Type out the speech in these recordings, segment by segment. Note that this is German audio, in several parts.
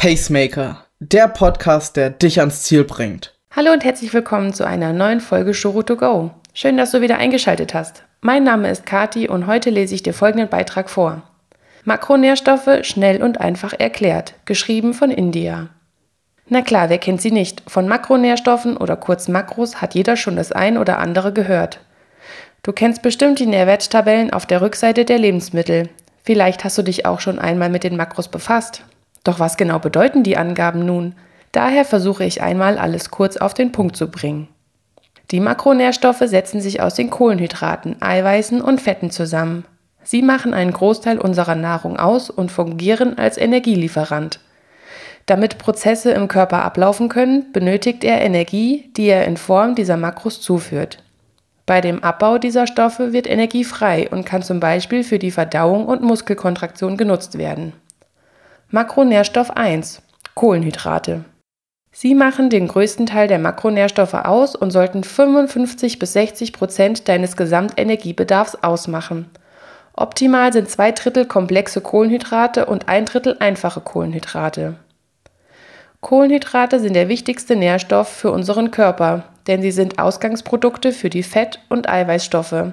Pacemaker, der Podcast, der dich ans Ziel bringt. Hallo und herzlich willkommen zu einer neuen Folge Shuru to Go. Schön, dass du wieder eingeschaltet hast. Mein Name ist Kati und heute lese ich dir folgenden Beitrag vor. Makronährstoffe schnell und einfach erklärt, geschrieben von India. Na klar, wer kennt sie nicht? Von Makronährstoffen oder kurz Makros hat jeder schon das ein oder andere gehört. Du kennst bestimmt die Nährwerttabellen auf der Rückseite der Lebensmittel. Vielleicht hast du dich auch schon einmal mit den Makros befasst. Doch was genau bedeuten die Angaben nun? Daher versuche ich einmal alles kurz auf den Punkt zu bringen. Die Makronährstoffe setzen sich aus den Kohlenhydraten, Eiweißen und Fetten zusammen. Sie machen einen Großteil unserer Nahrung aus und fungieren als Energielieferant. Damit Prozesse im Körper ablaufen können, benötigt er Energie, die er in Form dieser Makros zuführt. Bei dem Abbau dieser Stoffe wird Energie frei und kann zum Beispiel für die Verdauung und Muskelkontraktion genutzt werden. Makronährstoff 1 Kohlenhydrate. Sie machen den größten Teil der Makronährstoffe aus und sollten 55 bis 60 Prozent deines Gesamtenergiebedarfs ausmachen. Optimal sind zwei Drittel komplexe Kohlenhydrate und ein Drittel einfache Kohlenhydrate. Kohlenhydrate sind der wichtigste Nährstoff für unseren Körper, denn sie sind Ausgangsprodukte für die Fett- und Eiweißstoffe.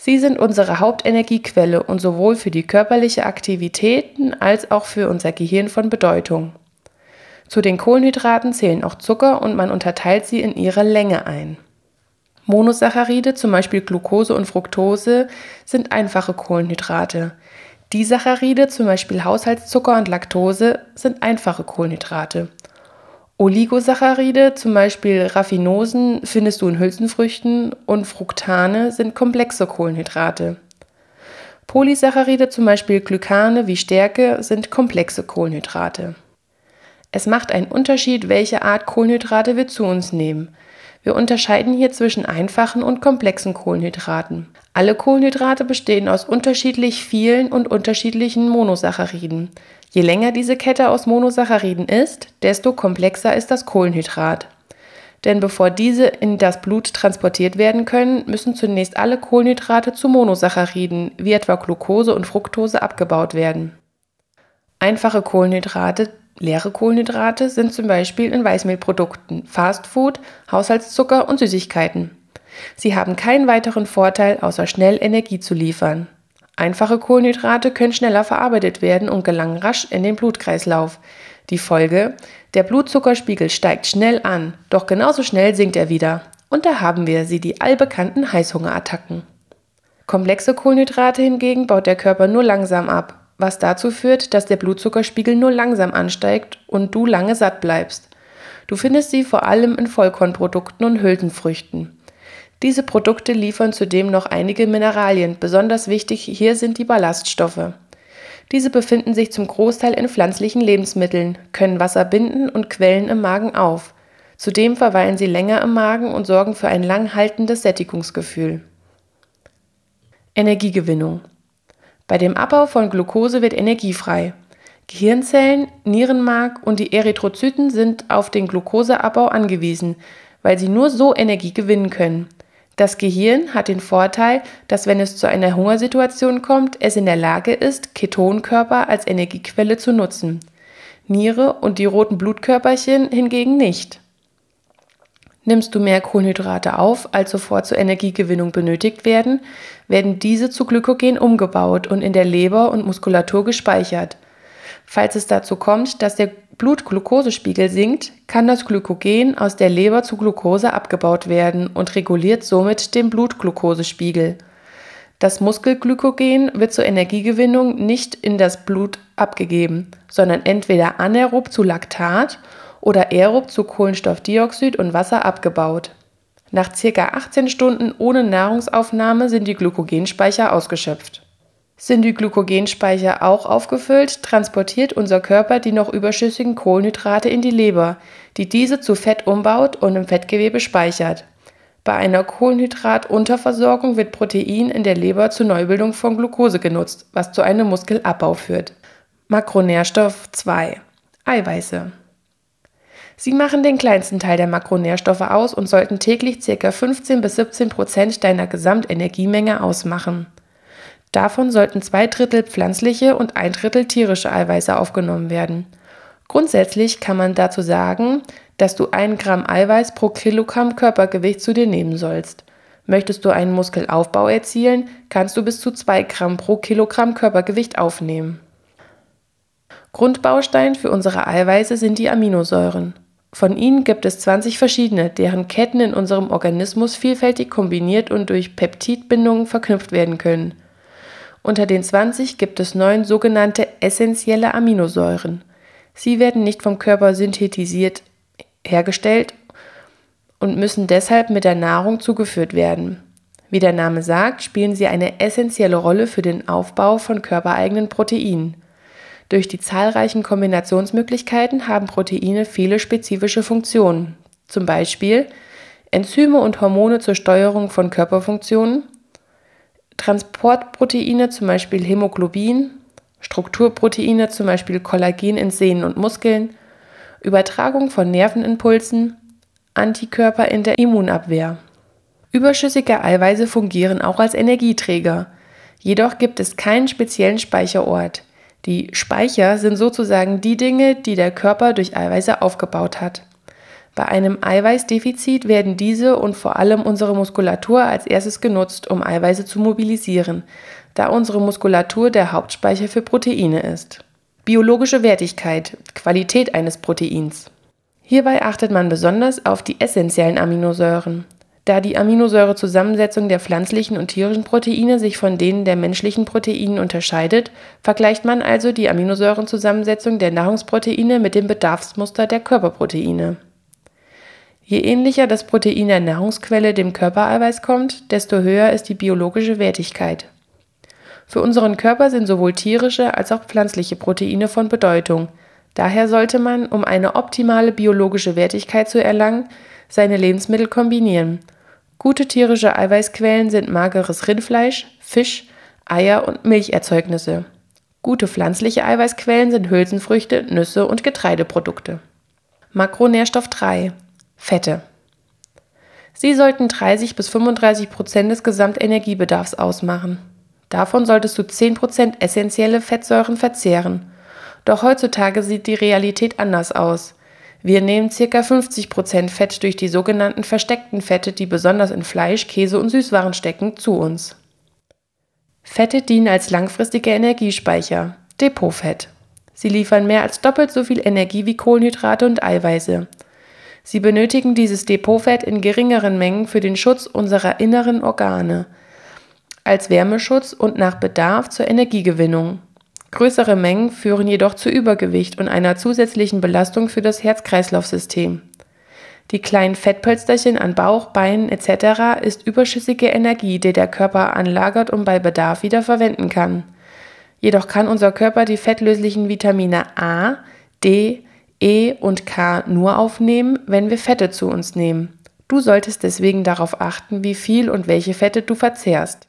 Sie sind unsere Hauptenergiequelle und sowohl für die körperliche Aktivitäten als auch für unser Gehirn von Bedeutung. Zu den Kohlenhydraten zählen auch Zucker und man unterteilt sie in ihre Länge ein. Monosaccharide, zum Beispiel Glucose und Fructose, sind einfache Kohlenhydrate. Disaccharide, zum Beispiel Haushaltszucker und Laktose, sind einfache Kohlenhydrate. Oligosaccharide, zum Beispiel Raffinosen, findest du in Hülsenfrüchten und Fructane sind komplexe Kohlenhydrate. Polysaccharide, zum Beispiel Glykane wie Stärke, sind komplexe Kohlenhydrate. Es macht einen Unterschied, welche Art Kohlenhydrate wir zu uns nehmen. Wir unterscheiden hier zwischen einfachen und komplexen Kohlenhydraten. Alle Kohlenhydrate bestehen aus unterschiedlich vielen und unterschiedlichen Monosacchariden. Je länger diese Kette aus Monosacchariden ist, desto komplexer ist das Kohlenhydrat. Denn bevor diese in das Blut transportiert werden können, müssen zunächst alle Kohlenhydrate zu Monosacchariden, wie etwa Glucose und Fructose, abgebaut werden. Einfache Kohlenhydrate, leere Kohlenhydrate, sind zum Beispiel in Weißmehlprodukten, Fastfood, Haushaltszucker und Süßigkeiten. Sie haben keinen weiteren Vorteil, außer schnell Energie zu liefern. Einfache Kohlenhydrate können schneller verarbeitet werden und gelangen rasch in den Blutkreislauf. Die Folge? Der Blutzuckerspiegel steigt schnell an, doch genauso schnell sinkt er wieder. Und da haben wir sie, die allbekannten Heißhungerattacken. Komplexe Kohlenhydrate hingegen baut der Körper nur langsam ab, was dazu führt, dass der Blutzuckerspiegel nur langsam ansteigt und du lange satt bleibst. Du findest sie vor allem in Vollkornprodukten und Hülsenfrüchten. Diese Produkte liefern zudem noch einige Mineralien. Besonders wichtig hier sind die Ballaststoffe. Diese befinden sich zum Großteil in pflanzlichen Lebensmitteln, können Wasser binden und quellen im Magen auf. Zudem verweilen sie länger im Magen und sorgen für ein langhaltendes Sättigungsgefühl. Energiegewinnung. Bei dem Abbau von Glucose wird Energie frei. Gehirnzellen, Nierenmark und die Erythrozyten sind auf den Glucoseabbau angewiesen, weil sie nur so Energie gewinnen können. Das Gehirn hat den Vorteil, dass wenn es zu einer Hungersituation kommt, es in der Lage ist, Ketonkörper als Energiequelle zu nutzen. Niere und die roten Blutkörperchen hingegen nicht. Nimmst du mehr Kohlenhydrate auf, als sofort zur Energiegewinnung benötigt werden, werden diese zu Glykogen umgebaut und in der Leber und Muskulatur gespeichert. Falls es dazu kommt, dass der Blutglukosespiegel sinkt, kann das Glykogen aus der Leber zu Glucose abgebaut werden und reguliert somit den Blutglukosespiegel. Das Muskelglykogen wird zur Energiegewinnung nicht in das Blut abgegeben, sondern entweder anaerob zu Laktat oder aerob zu Kohlenstoffdioxid und Wasser abgebaut. Nach ca. 18 Stunden ohne Nahrungsaufnahme sind die Glykogenspeicher ausgeschöpft. Sind die Glykogenspeicher auch aufgefüllt, transportiert unser Körper die noch überschüssigen Kohlenhydrate in die Leber, die diese zu Fett umbaut und im Fettgewebe speichert. Bei einer Kohlenhydratunterversorgung wird Protein in der Leber zur Neubildung von Glucose genutzt, was zu einem Muskelabbau führt. Makronährstoff 2 Eiweiße Sie machen den kleinsten Teil der Makronährstoffe aus und sollten täglich ca. 15 bis 17 Prozent deiner Gesamtenergiemenge ausmachen. Davon sollten zwei Drittel pflanzliche und ein Drittel tierische Eiweiße aufgenommen werden. Grundsätzlich kann man dazu sagen, dass du ein Gramm Eiweiß pro Kilogramm Körpergewicht zu dir nehmen sollst. Möchtest du einen Muskelaufbau erzielen, kannst du bis zu 2 Gramm pro Kilogramm Körpergewicht aufnehmen. Grundbaustein für unsere Eiweiße sind die Aminosäuren. Von ihnen gibt es 20 verschiedene, deren Ketten in unserem Organismus vielfältig kombiniert und durch Peptidbindungen verknüpft werden können. Unter den 20 gibt es neun sogenannte essentielle Aminosäuren. Sie werden nicht vom Körper synthetisiert hergestellt und müssen deshalb mit der Nahrung zugeführt werden. Wie der Name sagt, spielen sie eine essentielle Rolle für den Aufbau von körpereigenen Proteinen. Durch die zahlreichen Kombinationsmöglichkeiten haben Proteine viele spezifische Funktionen, zum Beispiel Enzyme und Hormone zur Steuerung von Körperfunktionen, Transportproteine, zum Beispiel Hämoglobin, Strukturproteine, zum Beispiel Kollagen in Sehnen und Muskeln, Übertragung von Nervenimpulsen, Antikörper in der Immunabwehr. Überschüssige Eiweiße fungieren auch als Energieträger. Jedoch gibt es keinen speziellen Speicherort. Die Speicher sind sozusagen die Dinge, die der Körper durch Eiweiße aufgebaut hat. Bei einem Eiweißdefizit werden diese und vor allem unsere Muskulatur als erstes genutzt, um Eiweiße zu mobilisieren, da unsere Muskulatur der Hauptspeicher für Proteine ist. Biologische Wertigkeit, Qualität eines Proteins. Hierbei achtet man besonders auf die essentiellen Aminosäuren. Da die Aminosäurezusammensetzung der pflanzlichen und tierischen Proteine sich von denen der menschlichen Proteinen unterscheidet, vergleicht man also die Aminosäurenzusammensetzung der Nahrungsproteine mit dem Bedarfsmuster der Körperproteine. Je ähnlicher das Protein der Nahrungsquelle dem Körpereiweiß kommt, desto höher ist die biologische Wertigkeit. Für unseren Körper sind sowohl tierische als auch pflanzliche Proteine von Bedeutung. Daher sollte man, um eine optimale biologische Wertigkeit zu erlangen, seine Lebensmittel kombinieren. Gute tierische Eiweißquellen sind mageres Rindfleisch, Fisch, Eier und Milcherzeugnisse. Gute pflanzliche Eiweißquellen sind Hülsenfrüchte, Nüsse und Getreideprodukte. Makronährstoff 3 Fette. Sie sollten 30 bis 35 Prozent des Gesamtenergiebedarfs ausmachen. Davon solltest du 10% essentielle Fettsäuren verzehren. Doch heutzutage sieht die Realität anders aus. Wir nehmen ca. 50% Fett durch die sogenannten versteckten Fette, die besonders in Fleisch, Käse und Süßwaren stecken, zu uns. Fette dienen als langfristige Energiespeicher, Depotfett. Sie liefern mehr als doppelt so viel Energie wie Kohlenhydrate und Eiweiße. Sie benötigen dieses Depotfett in geringeren Mengen für den Schutz unserer inneren Organe – als Wärmeschutz und nach Bedarf zur Energiegewinnung. Größere Mengen führen jedoch zu Übergewicht und einer zusätzlichen Belastung für das Herz-Kreislauf-System. Die kleinen Fettpölsterchen an Bauch, Beinen etc. ist überschüssige Energie, die der Körper anlagert und bei Bedarf wieder verwenden kann. Jedoch kann unser Körper die fettlöslichen Vitamine A, D, E und K nur aufnehmen, wenn wir Fette zu uns nehmen. Du solltest deswegen darauf achten, wie viel und welche Fette du verzehrst.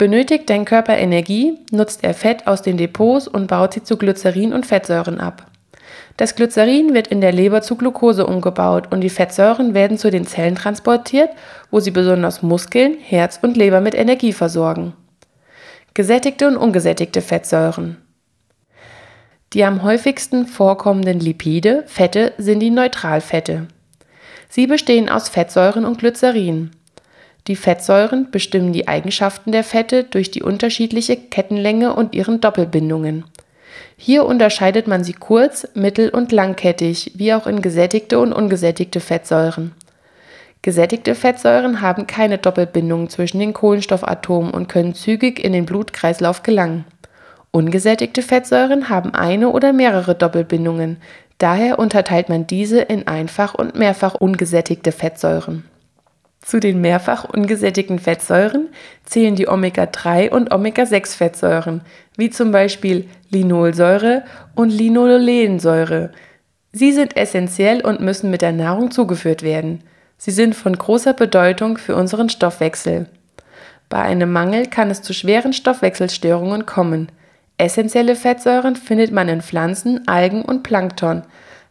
Benötigt dein Körper Energie, nutzt er Fett aus den Depots und baut sie zu Glycerin und Fettsäuren ab. Das Glycerin wird in der Leber zu Glucose umgebaut und die Fettsäuren werden zu den Zellen transportiert, wo sie besonders Muskeln, Herz und Leber mit Energie versorgen. Gesättigte und ungesättigte Fettsäuren. Die am häufigsten vorkommenden Lipide, Fette, sind die Neutralfette. Sie bestehen aus Fettsäuren und Glycerin. Die Fettsäuren bestimmen die Eigenschaften der Fette durch die unterschiedliche Kettenlänge und ihren Doppelbindungen. Hier unterscheidet man sie kurz-, mittel- und langkettig, wie auch in gesättigte und ungesättigte Fettsäuren. Gesättigte Fettsäuren haben keine Doppelbindungen zwischen den Kohlenstoffatomen und können zügig in den Blutkreislauf gelangen. Ungesättigte Fettsäuren haben eine oder mehrere Doppelbindungen, daher unterteilt man diese in einfach und mehrfach ungesättigte Fettsäuren. Zu den mehrfach ungesättigten Fettsäuren zählen die Omega-3 und Omega-6-Fettsäuren, wie zum Beispiel Linolsäure und Linolensäure. Sie sind essentiell und müssen mit der Nahrung zugeführt werden. Sie sind von großer Bedeutung für unseren Stoffwechsel. Bei einem Mangel kann es zu schweren Stoffwechselstörungen kommen. Essentielle Fettsäuren findet man in Pflanzen, Algen und Plankton.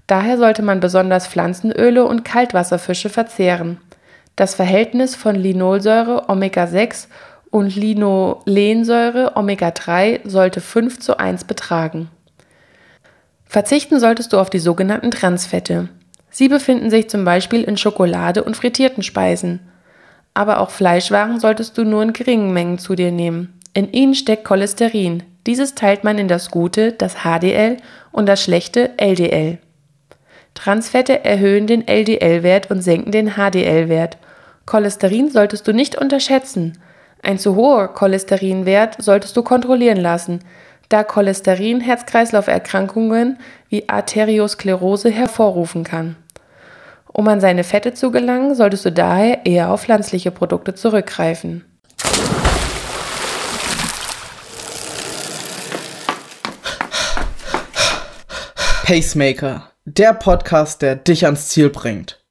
Daher sollte man besonders Pflanzenöle und Kaltwasserfische verzehren. Das Verhältnis von Linolsäure Omega-6 und Linolensäure Omega-3 sollte 5 zu 1 betragen. Verzichten solltest du auf die sogenannten Transfette. Sie befinden sich zum Beispiel in Schokolade und frittierten Speisen. Aber auch Fleischwaren solltest du nur in geringen Mengen zu dir nehmen. In ihnen steckt Cholesterin. Dieses teilt man in das gute, das HDL, und das schlechte LDL. Transfette erhöhen den LDL-Wert und senken den HDL-Wert. Cholesterin solltest du nicht unterschätzen. Ein zu hoher Cholesterinwert solltest du kontrollieren lassen, da Cholesterin Herz-Kreislauf-Erkrankungen wie Arteriosklerose hervorrufen kann. Um an seine Fette zu gelangen, solltest du daher eher auf pflanzliche Produkte zurückgreifen. Pacemaker, der Podcast, der dich ans Ziel bringt.